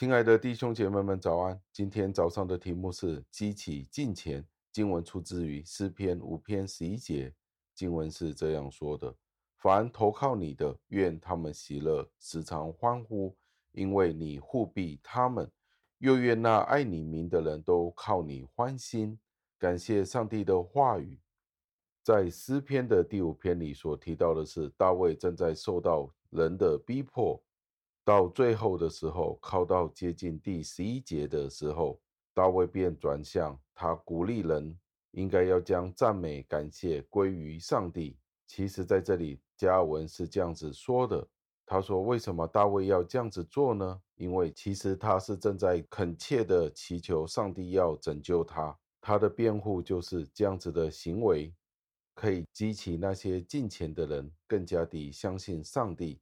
亲爱的弟兄姐妹们，早安！今天早上的题目是激起敬虔。经文出自于诗篇五篇十一节，经文是这样说的：凡投靠你的，愿他们喜乐，时常欢呼，因为你护庇他们；又愿那爱你名的人都靠你欢心。感谢上帝的话语。在诗篇的第五篇里所提到的是，大卫正在受到人的逼迫。到最后的时候，靠到接近第十一节的时候，大卫便转向他鼓励人，应该要将赞美感谢归于上帝。其实，在这里，加尔文是这样子说的：他说，为什么大卫要这样子做呢？因为其实他是正在恳切的祈求上帝要拯救他。他的辩护就是这样子的行为，可以激起那些敬虔的人更加地相信上帝。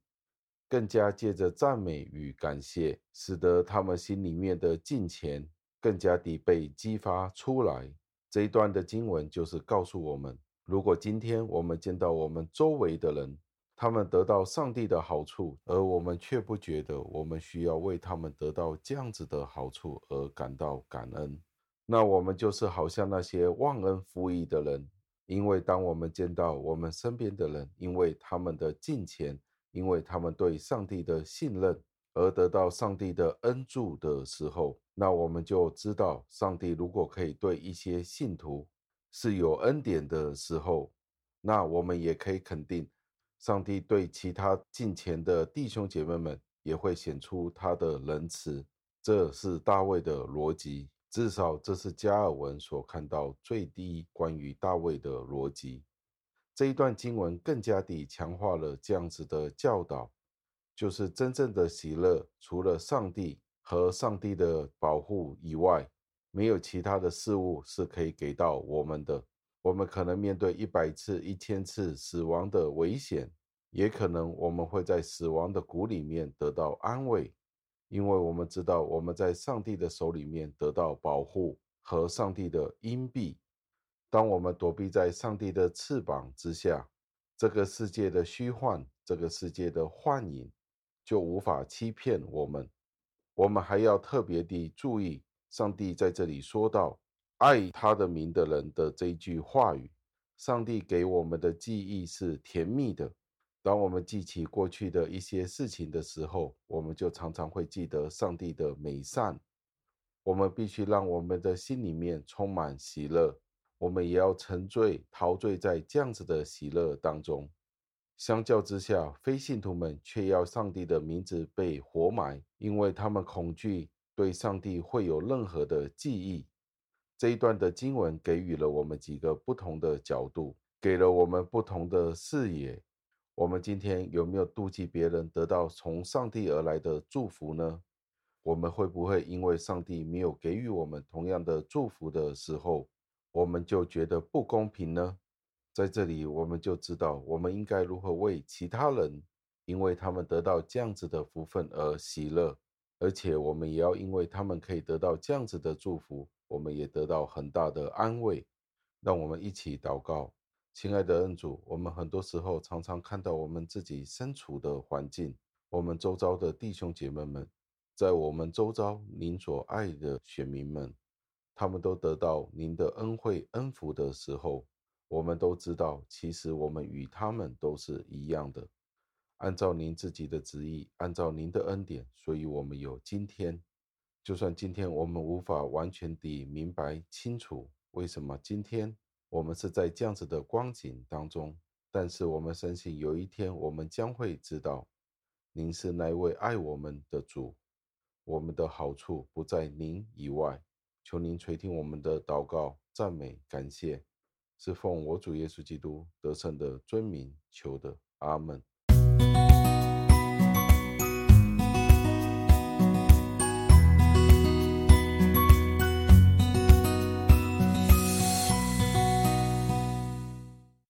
更加借着赞美与感谢，使得他们心里面的敬虔更加地被激发出来。这一段的经文就是告诉我们：如果今天我们见到我们周围的人，他们得到上帝的好处，而我们却不觉得我们需要为他们得到这样子的好处而感到感恩，那我们就是好像那些忘恩负义的人。因为当我们见到我们身边的人，因为他们的敬虔，因为他们对上帝的信任而得到上帝的恩助的时候，那我们就知道，上帝如果可以对一些信徒是有恩典的时候，那我们也可以肯定，上帝对其他近前的弟兄姐妹们也会显出他的仁慈。这是大卫的逻辑，至少这是加尔文所看到最低关于大卫的逻辑。这一段经文更加地强化了这样子的教导，就是真正的喜乐，除了上帝和上帝的保护以外，没有其他的事物是可以给到我们的。我们可能面对一百次、一千次死亡的危险，也可能我们会在死亡的谷里面得到安慰，因为我们知道我们在上帝的手里面得到保护和上帝的荫庇。当我们躲避在上帝的翅膀之下，这个世界的虚幻，这个世界的幻影，就无法欺骗我们。我们还要特别地注意，上帝在这里说到“爱他的名的人”的这一句话语。上帝给我们的记忆是甜蜜的。当我们记起过去的一些事情的时候，我们就常常会记得上帝的美善。我们必须让我们的心里面充满喜乐。我们也要沉醉、陶醉在这样子的喜乐当中。相较之下，非信徒们却要上帝的名字被活埋，因为他们恐惧对上帝会有任何的记忆。这一段的经文给予了我们几个不同的角度，给了我们不同的视野。我们今天有没有妒忌别人得到从上帝而来的祝福呢？我们会不会因为上帝没有给予我们同样的祝福的时候，我们就觉得不公平呢？在这里，我们就知道我们应该如何为其他人，因为他们得到这样子的福分而喜乐，而且我们也要因为他们可以得到这样子的祝福，我们也得到很大的安慰。让我们一起祷告，亲爱的恩主，我们很多时候常常看到我们自己身处的环境，我们周遭的弟兄姐妹们，在我们周遭您所爱的选民们。他们都得到您的恩惠恩福的时候，我们都知道，其实我们与他们都是一样的，按照您自己的旨意，按照您的恩典，所以我们有今天。就算今天我们无法完全地明白清楚为什么今天我们是在这样子的光景当中，但是我们相信有一天我们将会知道，您是那位爱我们的主，我们的好处不在您以外。求您垂听我们的祷告、赞美、感谢，是奉我主耶稣基督得胜的尊名求的，阿门。